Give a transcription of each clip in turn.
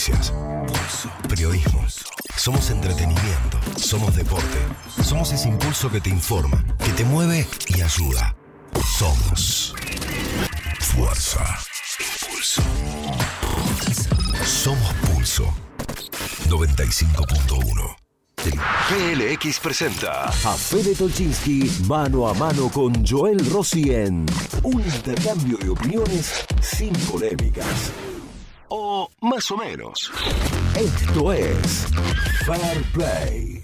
noticias. Pulso. Periodismo. Somos entretenimiento. Somos deporte. Somos ese impulso que te informa, que te mueve y ayuda. Somos. Fuerza. Impulso. Somos Pulso. 95.1. PLX presenta A Fede Tolchinsky mano a mano con Joel Rossi en un intercambio de opiniones sin polémicas. O más o menos. Esto es Fair Play.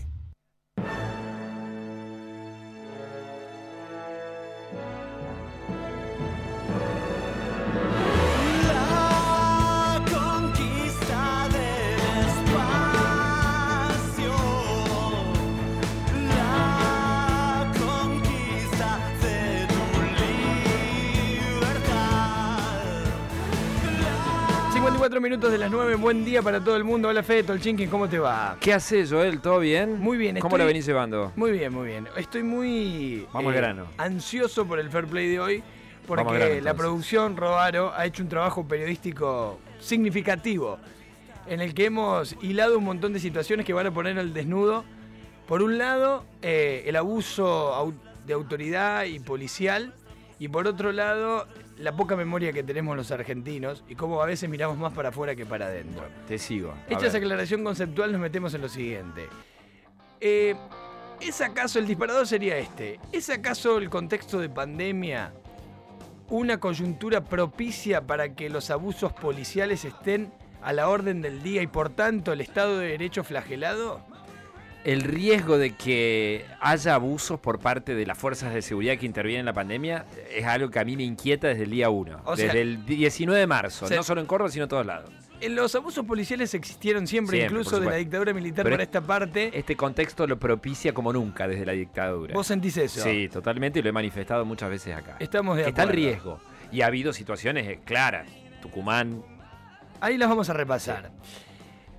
54 minutos de las 9, buen día para todo el mundo. Hola Fede Tolchinkin, ¿cómo te va? ¿Qué haces, Joel? ¿Todo bien? Muy bien, ¿Cómo estoy- la venís llevando? Muy bien, muy bien. Estoy muy eh, Vamos al grano. ansioso por el Fair Play de hoy, porque grano, la producción Rodaro ha hecho un trabajo periodístico significativo, en el que hemos hilado un montón de situaciones que van a poner al desnudo. Por un lado, eh, el abuso de autoridad y policial, y por otro lado, la poca memoria que tenemos los argentinos y cómo a veces miramos más para afuera que para adentro. Te sigo. Hecha esa aclaración conceptual, nos metemos en lo siguiente. Eh, ¿Es acaso el disparador sería este? ¿Es acaso el contexto de pandemia una coyuntura propicia para que los abusos policiales estén a la orden del día y por tanto el Estado de Derecho flagelado? El riesgo de que haya abusos por parte de las fuerzas de seguridad que intervienen en la pandemia es algo que a mí me inquieta desde el día 1. O sea- desde el 19 de marzo. No solo en Córdoba, sino en todos lados. Eh, Los abusos policiales existieron siempre, Siempre, incluso de la dictadura militar Pero para esta parte. Este contexto lo propicia como nunca desde la dictadura. ¿Vos sentís eso? Sí, totalmente, y lo he manifestado muchas veces acá. Estamos de Que está el acuerdo. riesgo. Y ha habido situaciones eh, claras. Tucumán, Ahí las vamos a repasar.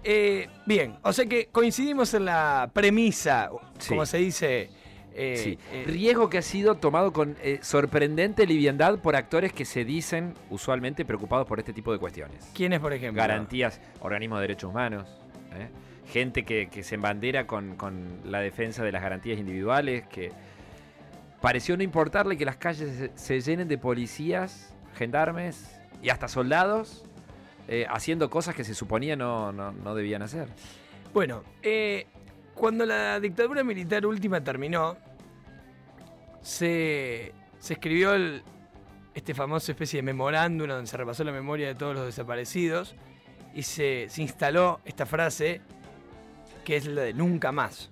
Eh, bien, o sea que coincidimos en la premisa, Sí. como se dice. eh, Sí, eh, riesgo que ha sido tomado con eh, sorprendente liviandad por actores que se dicen usualmente preocupados por este tipo de cuestiones. ¿Quiénes, por ejemplo? Garantías, organismos de derechos humanos, ¿eh? gente que, que se embandera con, con la defensa de las garantías individuales, que pareció no importarle que las calles se llenen de policías, gendarmes y hasta soldados eh, haciendo cosas que se suponía no, no, no debían hacer. Bueno, eh, cuando la dictadura militar última terminó, se, se escribió el- este famoso especie de memorándum donde se repasó la memoria de todos los desaparecidos y se, se instaló esta frase que es la de nunca más.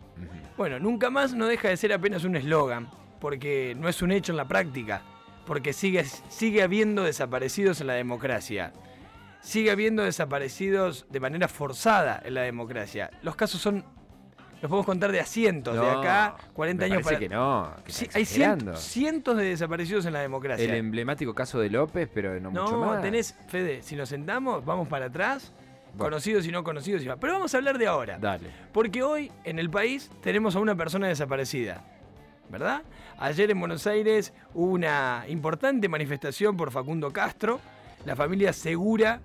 Bueno, nunca más no deja de ser apenas un eslogan, porque no es un hecho en la práctica, porque sigue, sigue habiendo desaparecidos en la democracia. Sigue habiendo desaparecidos de manera forzada en la democracia. Los casos son, los podemos contar de a cientos, de No, acá 40 me años para... que no, que Sí, hay cien- exagerando. cientos de desaparecidos en la democracia. El emblemático caso de López, pero no, mucho No, más. tenés, Fede, si nos sentamos, vamos para atrás, Bueno. conocidos y no conocidos. y. Pero vamos a hablar de ahora. Dale. Porque hoy en el país tenemos a una persona desaparecida, ¿verdad? Ayer en Buenos Aires hubo una importante manifestación por Facundo Castro. La familia asegura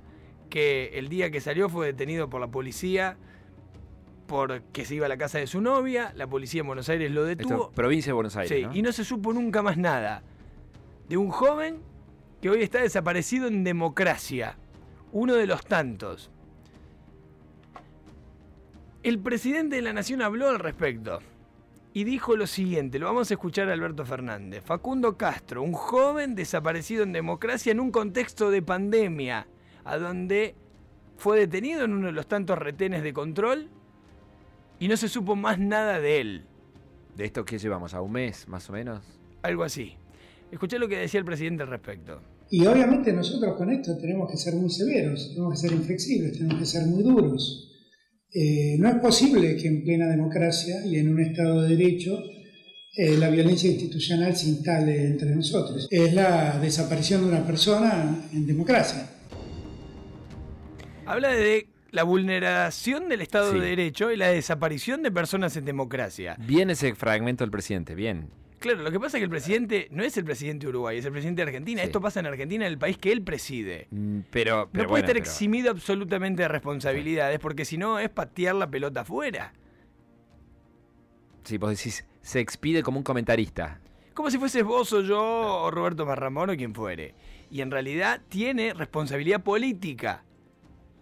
que el día que salió fue detenido por la policía porque se iba a la casa de su novia. La policía en Buenos Aires lo Esto, detuvo. provincia de Buenos Aires. Sí, ¿no? y no se supo nunca más nada de un joven que hoy está desaparecido en democracia. Uno de los tantos. El presidente de la Nación habló al respecto y dijo lo siguiente, lo vamos a escuchar a Alberto Fernández. Facundo Castro, un joven desaparecido en democracia en un contexto de pandemia, a donde fue detenido en uno de los tantos retenes de control y no se supo más nada de él. ¿De esto qué llevamos? ¿A un mes, más o menos? Algo así. Escuché lo que decía el presidente al respecto. Y obviamente nosotros con esto tenemos que ser muy severos, tenemos que ser inflexibles, tenemos que ser muy duros. Eh, no es posible que en plena democracia y en un Estado de Derecho eh, la violencia institucional se instale entre nosotros. Es la desaparición de una persona en democracia. Habla de la vulneración del Estado Sí. de Derecho y la desaparición de personas en democracia. Bien ese fragmento del presidente, bien. Claro, lo que pasa es que el presidente no es el presidente de Uruguay, es el presidente de Argentina. Sí. Esto pasa en Argentina, en el país que él preside. Mm, Pero, No puede bueno, estar pero- eximido absolutamente de responsabilidades, porque si no es patear la pelota afuera. Sí, vos decís, se expide como un comentarista. Como si fueses vos o yo o Roberto Marramón o quien fuere. Y en realidad tiene responsabilidad política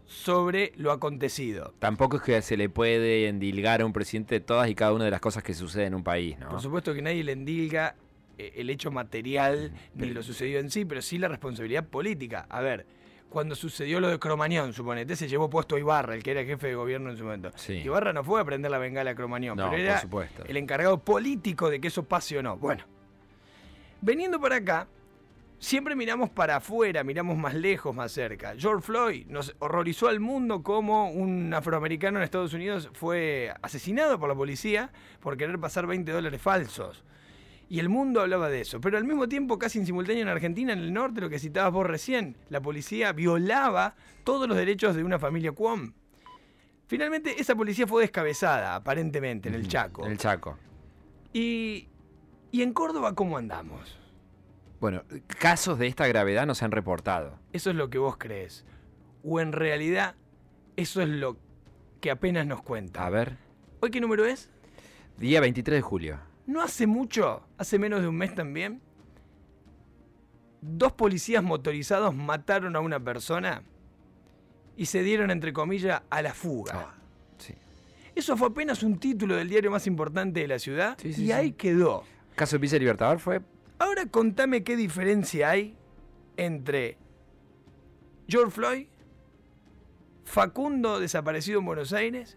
sobre lo acontecido. Tampoco es que se le puede endilgar a un presidente todas y cada una de las cosas que suceden en un país, ¿no? Por supuesto que nadie le endilga eh, el hecho material ni Pero- lo sucedido en sí, pero sí la responsabilidad política. A ver, cuando sucedió lo de Cromañón, suponete, se llevó puesto a Ibarra, el que era jefe de gobierno en su momento. Sí. Ibarra no fue a prender la bengala a Cromañón, No, pero era el encargado político de que eso pase o no. Bueno, veniendo para acá, siempre miramos para afuera, miramos más lejos, más cerca. George Floyd nos horrorizó al mundo como un afroamericano en Estados Unidos fue asesinado por la policía por querer pasar 20 dólares falsos. Y el mundo hablaba de eso. Pero al mismo tiempo, casi en simultáneo en Argentina, en el norte, lo que citabas vos recién, la policía violaba todos los derechos de una familia Cuom. Finalmente, esa policía fue descabezada, aparentemente, en el Chaco. En el Chaco. Y, y en Córdoba, ¿cómo andamos? Bueno, casos de esta gravedad no se han reportado. Eso es lo que vos crees. O en realidad, eso es lo que apenas nos cuenta. A ver, ¿Hoy qué número es? día 23 de julio. No hace mucho, hace menos de un mes también, dos policías motorizados mataron a una persona y se dieron, entre comillas, a la fuga. Ah, sí. Eso fue apenas un título del diario más importante de la ciudad Sí, sí, y ahí quedó. Caso de Villa Libertador fue Ahora contame qué diferencia hay entre George Floyd, Facundo desaparecido en Buenos Aires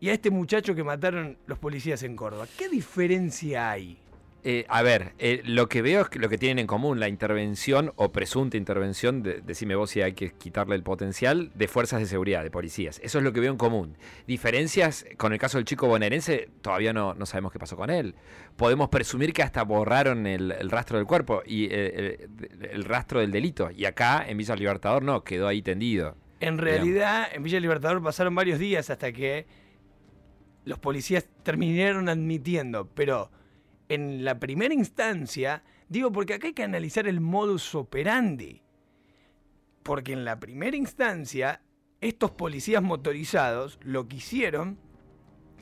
y a este muchacho que mataron los policías en Córdoba. ¿Qué diferencia hay? Eh, a ver, eh, lo que veo es que lo que tienen en común, la intervención o presunta intervención, de- decime vos si hay que quitarle el potencial, de fuerzas de seguridad, de policías. Eso es lo que veo en común. Diferencias, con el caso del chico bonaerense, todavía no, no sabemos qué pasó con él. Podemos presumir que hasta borraron el, el rastro del cuerpo y eh, el, el rastro del delito. Y acá, en Villa Libertador, no, quedó ahí tendido. En realidad, en Villa Libertador pasaron varios días hasta que los policías terminaron admitiendo, pero en la primera instancia, digo porque acá hay que analizar el modus operandi. Porque en la primera instancia, estos policías motorizados lo que hicieron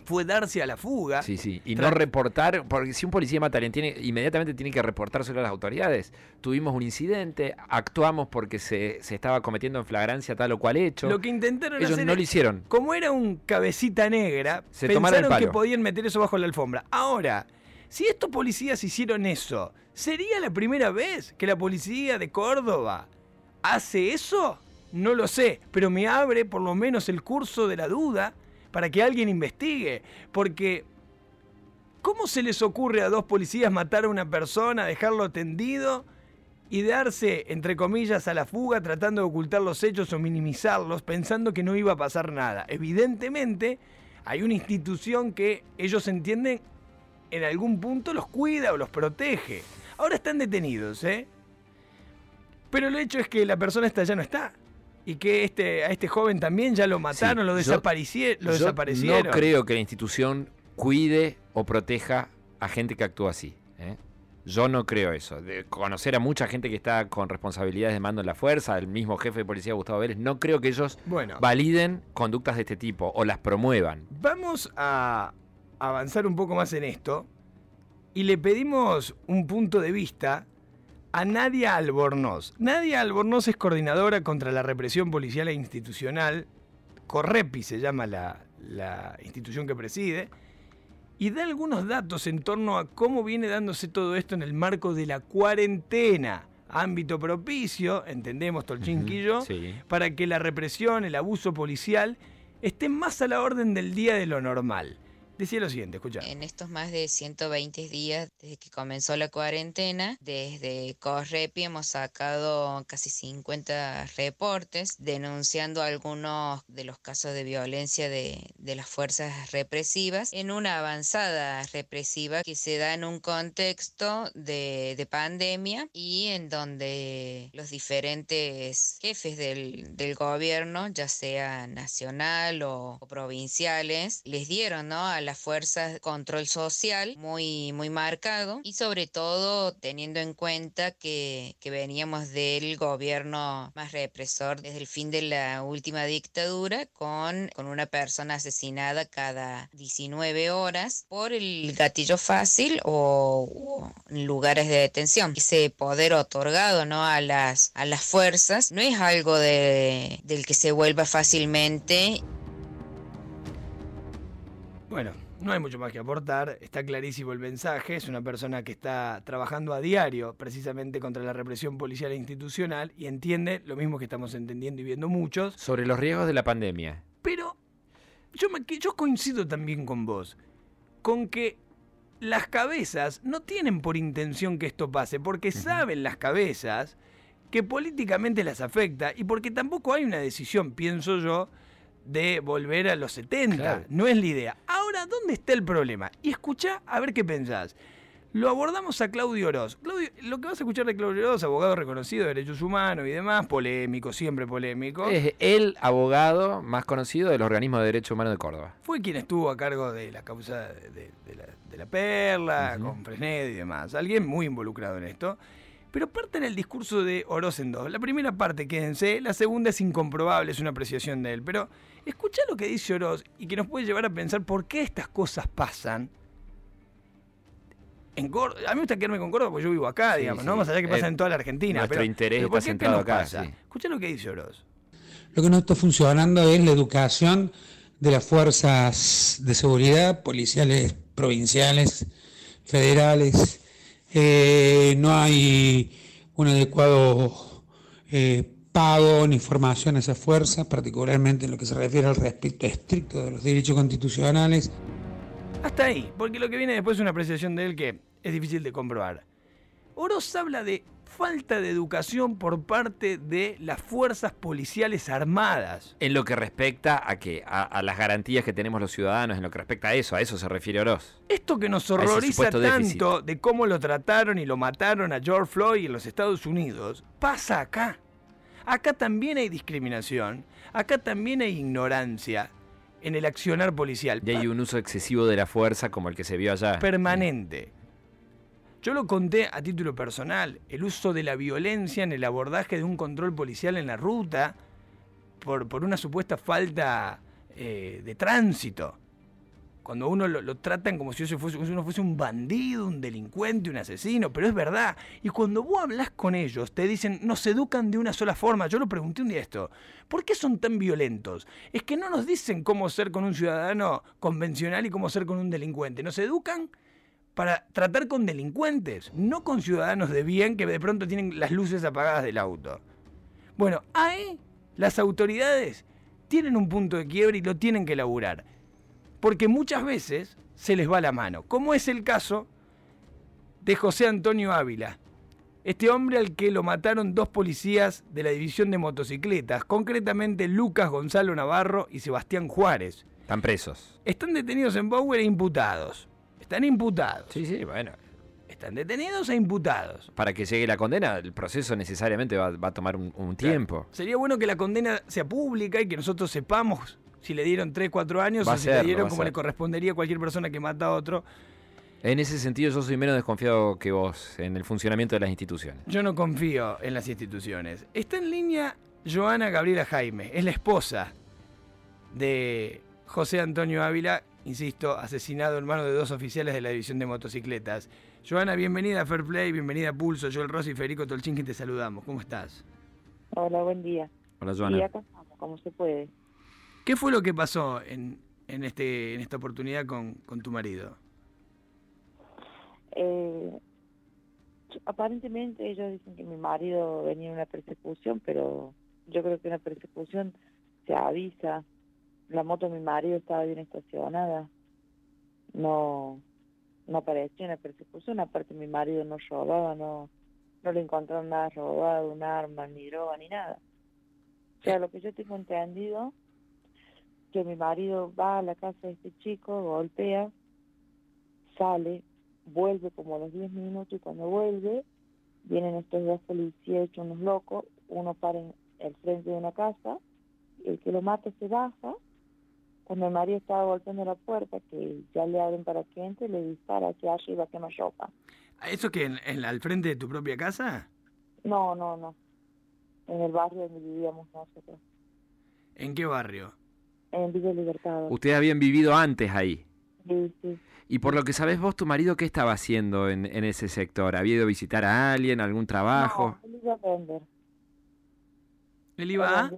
fue darse a la fuga. Sí, sí. Y no reportar, porque si un policía mata a alguien, tiene, inmediatamente tiene que reportárselo a las autoridades. Tuvimos un incidente, actuamos porque se, se estaba cometiendo en flagrancia tal o cual hecho. Lo que intentaron Ellos hacer no es- lo hicieron. Como era un cabecita negra, Se pensaron que podían meter eso bajo la alfombra. Ahora, si estos policías hicieron eso, ¿sería la primera vez que la policía de Córdoba hace eso? No lo sé, pero me abre por lo menos el curso de la duda para que alguien investigue. Porque, ¿cómo se les ocurre a dos policías matar a una persona, dejarlo tendido y darse, entre comillas, a la fuga tratando de ocultar los hechos o minimizarlos, pensando que no iba a pasar nada? Evidentemente, hay una institución que ellos entienden en algún punto los cuida o los protege. Ahora están detenidos, ¿eh? Pero el hecho es que la persona esta ya no está. Y que este, a este joven también ya lo mataron, Sí, lo, yo- desaparecie- lo Yo desaparecieron. No creo que la institución cuide o proteja a gente que actúa así. ¿eh? Yo no creo eso. De conocer a mucha gente que está con responsabilidades de mando en la fuerza, el mismo jefe de policía Gustavo Vélez, no creo que ellos Bueno, validen conductas de este tipo o las promuevan. vamos a avanzar un poco más en esto y le pedimos un punto de vista a Nadia Albornoz. Nadia Albornoz es coordinadora contra la represión policial e institucional, Correpi se llama la, la institución que preside, y da algunos datos en torno a cómo viene dándose todo esto en el marco de la cuarentena, ámbito propicio, entendemos Tolchinquillo, Sí. para que la represión, el abuso policial, estén más a la orden del día de lo normal. Decía lo siguiente, escucha. En estos más de 120 días desde que comenzó la cuarentena, desde Correpi hemos sacado casi 50 reportes denunciando algunos de los casos de violencia de, de las fuerzas represivas en una avanzada represiva que se da en un contexto de, de pandemia y en donde los diferentes jefes del, del gobierno, ya sea nacional o, o provinciales, les dieron ¿no? a las fuerzas control social muy, muy marcado y sobre todo teniendo en cuenta que, que veníamos del gobierno más represor desde el fin de la última dictadura con, con una persona asesinada cada 19 horas por el gatillo fácil o, o en lugares de detención. Ese poder otorgado ¿no? a, las, a las fuerzas no es algo de, del que se vuelva fácilmente Bueno, no hay mucho más que aportar, está clarísimo el mensaje, es una persona que está trabajando a diario precisamente contra la represión policial e institucional y entiende lo mismo que estamos entendiendo y viendo muchos, Sobre los riesgos de la pandemia. Yo, me, yo coincido también con vos, con que las cabezas no tienen por intención que esto pase, porque saben las cabezas que políticamente las afecta y porque tampoco hay una decisión, pienso yo, de volver a los 70. Claro. No es la idea. Ahora, ¿dónde está el problema? Y escucha a ver qué pensás. Lo abordamos a Claudio Oroz. Claudio, lo que vas a escuchar de Claudio Oroz, abogado reconocido de derechos humanos y demás, polémico, siempre polémico. Es el abogado más conocido de los organismos de derechos humanos de Córdoba. Fue quien estuvo a cargo de la causa de, la, de la Perla, con Fresned y demás. Alguien muy involucrado en esto. Pero parte en el discurso de Oroz en dos. La primera parte, quédense. La segunda es incomprobable, es una apreciación de él. Pero escucha lo que dice Oroz y que nos puede llevar a pensar por qué estas cosas pasan. En Córdoba, a mí me gusta quedarme con Córdoba porque yo vivo acá, Sí, digamos, sí. ¿no? Más allá que pasa Eh, en toda la Argentina. nuestro pero, interés pero ¿por está centrado acá, pasa? sí. Escucha lo que dice Oroz. Lo que no está funcionando es la educación de las fuerzas de seguridad, policiales provinciales, federales. Eh, no hay un adecuado eh, pago ni formación a esas fuerzas, particularmente en lo que se refiere al respeto estricto de los derechos constitucionales. Hasta ahí, porque lo que viene después es una apreciación de él que es difícil de comprobar. Oroz habla de falta de educación por parte de las fuerzas policiales armadas. En lo que respecta a que a, a las garantías que tenemos los ciudadanos, en lo que respecta a eso, a eso se refiere Oroz. Esto que nos horroriza déficit. tanto de cómo lo trataron y lo mataron a George Floyd en los Estados Unidos, pasa acá. Acá también hay discriminación, acá también hay ignorancia en el accionar policial. Y hay un uso excesivo de la fuerza como el que se vio allá. permanente. Yo lo conté a título personal, el uso de la violencia en el abordaje de un control policial en la ruta por, por una supuesta falta eh, de tránsito. Cuando uno lo, lo tratan como si uno fuese un bandido, un delincuente, un asesino, pero es verdad. Y cuando vos hablas con ellos, te dicen, nos educan de una sola forma. Yo lo pregunté un día esto, ¿por qué son tan violentos? Es que no nos dicen cómo ser con un ciudadano convencional y cómo ser con un delincuente. Nos educan para tratar con delincuentes, no con ciudadanos de bien que de pronto tienen las luces apagadas del auto. Bueno, ahí las autoridades tienen un punto de quiebre y lo tienen que elaborar. Porque muchas veces se les va la mano, como es el caso de José Antonio Ávila. Este hombre al que lo mataron dos policías de la división de motocicletas, concretamente Lucas Gonzalo Navarro y Sebastián Juárez. Están presos. Están detenidos en Bauer e imputados. Están imputados. Sí, sí, bueno. Están detenidos e imputados. Para que llegue la condena, el proceso necesariamente va, va a tomar un, un tiempo. Sería bueno que la condena sea pública y que nosotros sepamos si le dieron 3, 4 años Va o si le dieron como le correspondería a cualquier persona que mata a otro. En ese sentido, yo soy menos desconfiado que vos en el funcionamiento de las instituciones. Yo no confío en las instituciones. Está en línea Joana Gabriela Jaime, es la esposa de José Antonio Ávila, insisto, asesinado en manos de dos oficiales de la división de motocicletas. Joana, bienvenida a Fair Play, bienvenida a Pulso, Joel Rossi y Federico Tolchinki te saludamos. ¿Cómo estás? Hola, buen día. Hola, Y Joana. acá estamos, como se puede. ¿Qué fue lo que pasó en, en, este, en esta oportunidad con, con tu marido? Eh, aparentemente ellos dicen que mi marido venía en una persecución, pero yo creo que una persecución se avisa. La moto de mi marido estaba bien estacionada. No, no parecía una persecución. Aparte mi marido no robaba, no, no le encontraron nada robado, un arma, ni droga, ni nada. O sea, lo que yo tengo entendido, que mi marido va a la casa de este chico, golpea, sale, vuelve como a los 10 minutos y cuando vuelve vienen estos dos policías hechos unos locos, uno para en el frente de una casa, el que lo mata se baja Cuando el marido estaba golpeando la puerta, que ya le abren para que entre, le dispara hacia arriba, quema ropa. ¿Eso que en, en- al frente de tu propia casa? No, no, no. En el barrio donde vivíamos nosotros, ¿En qué barrio? En Villa Libertador. Ustedes habían vivido antes ahí. Sí, sí. Y por lo que sabés vos, tu marido, ¿qué estaba haciendo en, en ese sector? ¿Había ido a visitar a alguien, algún trabajo? No, él iba a vender. Él iba a.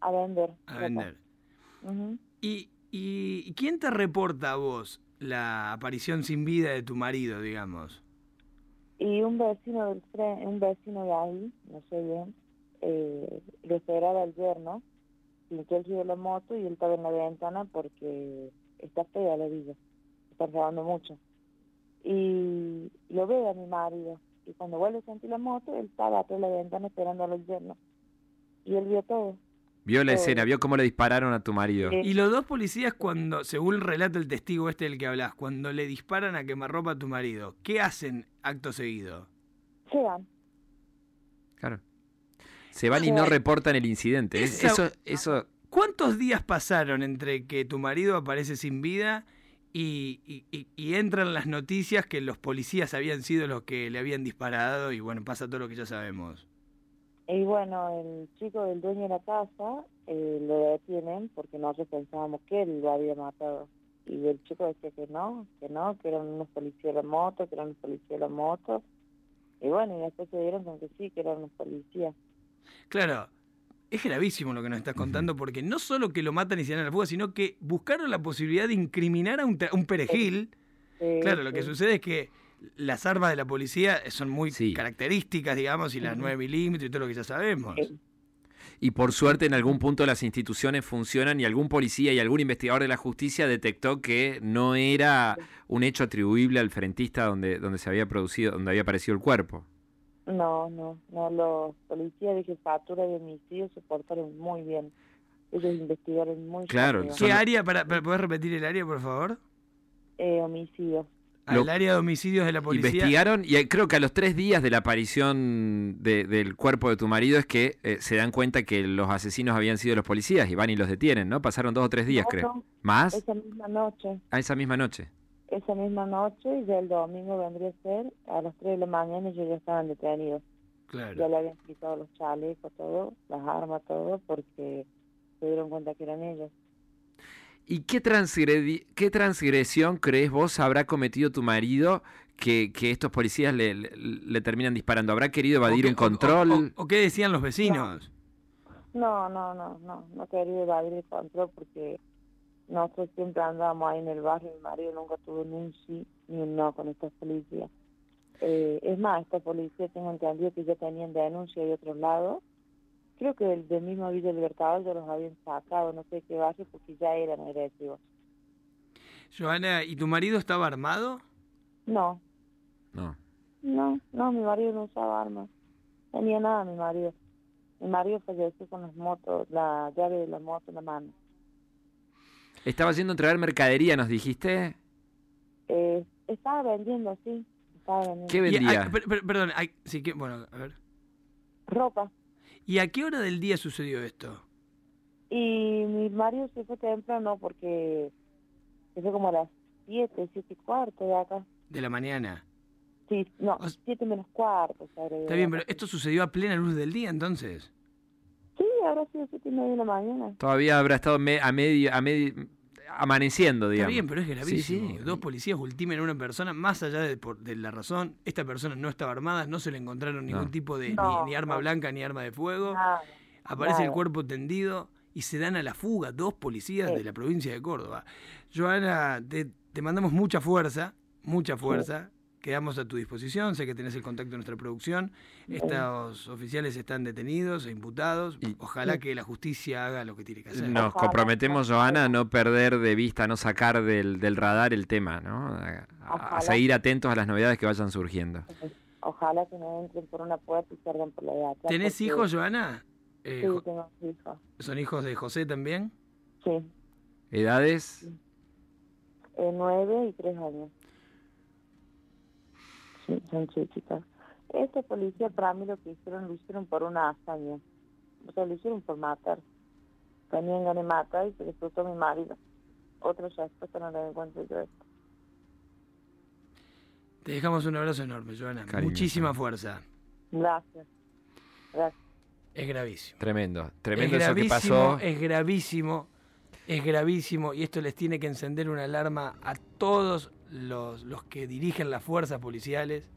A vender. a vender. ¿Y, y, y quién te reporta a vos la aparición sin vida de tu marido, digamos? Y un vecino del tren, un vecino de ahí, no sé bien, eh, lo esperaba el yerno, sintió el de la moto y él estaba en la ventana porque está fea la villa, están robando mucho. Y lo ve a mi marido, y cuando vuelve a sentir la moto, él estaba atrás de la ventana esperando al yerno. Y él vio todo. Vio la escena, vio cómo le dispararon a tu marido. eh, Y los dos policías cuando, según relata el testigo este del que hablas, cuando le disparan a quemarropa a tu marido, ¿qué hacen acto seguido? Se van. Claro. Se van y no reportan el incidente. Esa- Eso, eso, ¿Cuántos días pasaron entre que tu marido aparece sin vida y, y- y- y entran las noticias que los policías habían sido los que le habían disparado y bueno, pasa todo lo que ya sabemos? Y bueno, el chico del dueño de la casa eh, lo detienen porque nosotros pensábamos que él lo había matado. Y el chico decía que no, que no, que eran unos policías de la moto, que eran unos policías de la moto. Y bueno, y después se dieron con que sí, que eran unos policías. Claro, es gravísimo lo que nos estás contando porque no solo que lo matan y se dan a la fuga, sino que buscaron la posibilidad de incriminar a un, perejil. Claro, lo que sucede es que las armas de la policía son muy Sí. características, digamos, y las 9 milímetros y todo lo que ya sabemos. Y por suerte en algún punto las instituciones funcionan y algún policía y algún investigador de la justicia detectó que no era un hecho atribuible al frentista donde, donde se había producido, donde había aparecido el cuerpo. No, no, no, los policías de jefatura de homicidios se portaron muy bien. Ellos investigaron muy Claro, rápido. ¿Qué área, para, para poder repetir el área, por favor? Eh, homicidios. Lo- Al área de homicidios de la policía. Investigaron y creo que a los tres días de la aparición de- del cuerpo de tu marido es que eh, se dan cuenta que los asesinos habían sido los policías y van y los detienen, ¿no? Pasaron dos o tres días, No, creo. no, ¿Más? Esa misma noche. A esa misma noche. Esa misma noche y ya el domingo vendría a ser a las 3 de la mañana ellos ya estaban detenidos. Claro. Ya le habían quitado los chalecos, todo, las armas, todo, porque se dieron cuenta que eran ellos. ¿Y qué, transgredi- qué transgresión crees vos habrá cometido tu marido que, que estos policías le, le- le terminan disparando? ¿Habrá querido ¿O evadir qué- un o- control? O, o qué decían los vecinos? No, no, no, no, no quería evadir el control porque nosotros siempre andábamos ahí en el barrio, mi marido nunca tuvo ni un sí ni un no con estas policías. Eh, es más, esta policía tengo entendido que ya tenían denuncia de otros lados. Creo que del, del mismo Villa Libertador ya los habían sacado, no sé qué barrio, porque ya eran agresivos. Joana, ¿y tu marido estaba armado? No, No. no, no, mi marido no usaba armas. Tenía nada mi marido. Mi marido falleció con las motos, la llave de la moto en la mano. Estaba yendo a entregar mercadería, nos dijiste. Eh, estaba vendiendo, sí. Estaba vendiendo. ¿Qué vendía? per- per- perdón, sí que, bueno, a ver. Ropa. ¿Y a qué hora del día sucedió esto? Y mi marido se fue temprano porque se fue como a las 7, 7 y cuarto de acá. De la mañana. Sí, no, O s- 7 menos cuarto. Está bien, pero esto sucedió a plena luz del día entonces. Sí, habrá sido 7 y media de la mañana. Todavía habrá estado me- a medio, a medio, amaneciendo, Está digamos. bien, pero es gravísimo. sí. Dos policías ultimen a una persona, más allá de, por- de la razón, esta persona no estaba armada, no se le encontraron ningún No. tipo de No, ni, ni arma no. blanca ni arma de fuego. Nada. Aparece el cuerpo tendido y se dan a la fuga dos policías Sí. de la provincia de Córdoba. Joana, te, te mandamos mucha fuerza, mucha fuerza. Quedamos a tu disposición, sé que tenés el contacto de nuestra producción. Estos oficiales están detenidos e imputados. Y- Ojalá que la justicia haga lo que tiene que hacer. Nos comprometemos, Joana, a no perder de vista, a no sacar del, del radar el tema, ¿no? A, seguir atentos a las novedades que vayan surgiendo. Ojalá que no entren por una puerta y salgan por la de atrás. ¿Tenés porque- hijos, Joana? Eh, Sí, tengo hijos. ¿Son hijos de José también? Sí, ¿Edades? eh, 9 y 3 años. Sí, son chiquitas. Esta policía, para mí, lo que hicieron, lo hicieron por una hazaña. O sea, lo hicieron por matar. Venían gané mata y se a mi marido. Otra respuesta no la encuentro yo. Te dejamos un abrazo enorme, Joana. Cariño, Muchísima fuerza. Gracias. Gracias. Es gravísimo. Tremendo. Tremendo es eso que gravísimo, pasó. es gravísimo, es gravísimo y esto les tiene que encender una alarma a todos los, los que dirigen las fuerzas policiales.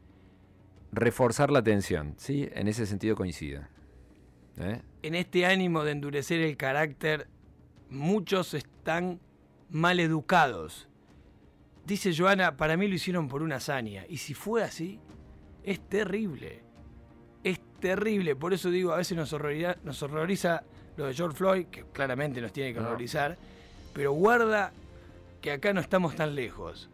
Reforzar la atención, ¿sí? En ese sentido coincido. ¿Eh? En este ánimo de endurecer el carácter, muchos están mal educados. Dice Joana, para mí lo hicieron por una hazaña. Y si fue así, es terrible. Es terrible. Por eso digo, a veces nos horroriza, nos horroriza lo de George Floyd, que claramente nos tiene que No. horrorizar. Pero guarda que acá no estamos tan lejos.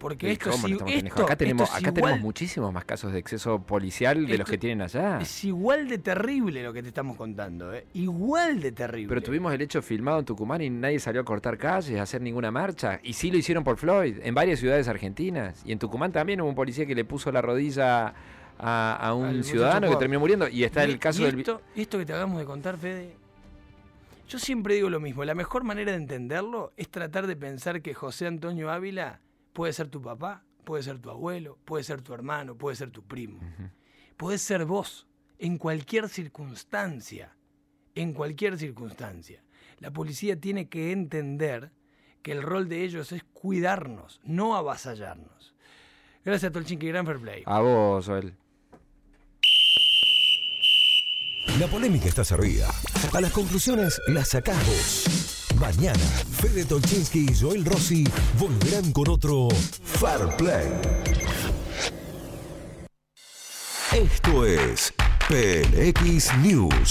Porque esto, ¿cómo no sí- estamos tan lejos? esto- acá tenemos, esto es acá tenemos muchísimos más casos de exceso policial de los Esto que tienen allá. Es igual de terrible lo que te estamos contando, ¿eh? Igual de terrible. Pero tuvimos el hecho filmado en Tucumán y nadie salió a cortar calles, a hacer ninguna marcha. Y sí lo hicieron por Floyd, en varias ciudades argentinas. Y en Tucumán también hubo un policía que le puso la rodilla a, a un Al ciudadano que terminó muriendo. Y está Y- el caso y esto, esto que te acabamos de contar, Fede. Yo siempre digo lo mismo. La mejor manera de entenderlo es tratar de pensar que José Antonio Ávila puede ser tu papá, puede ser tu abuelo, puede ser tu hermano, puede ser tu primo. Puede ser vos, en cualquier circunstancia. En cualquier circunstancia. La policía tiene que entender que el rol de ellos es cuidarnos, no avasallarnos. Gracias, Tolchinki, gran fair play. A vos, Joel. La polémica está servida. A las conclusiones las sacás vos. Mañana, Fede Tolchinsky y Joel Rossi volverán con otro Fair Play. Esto es PLX News.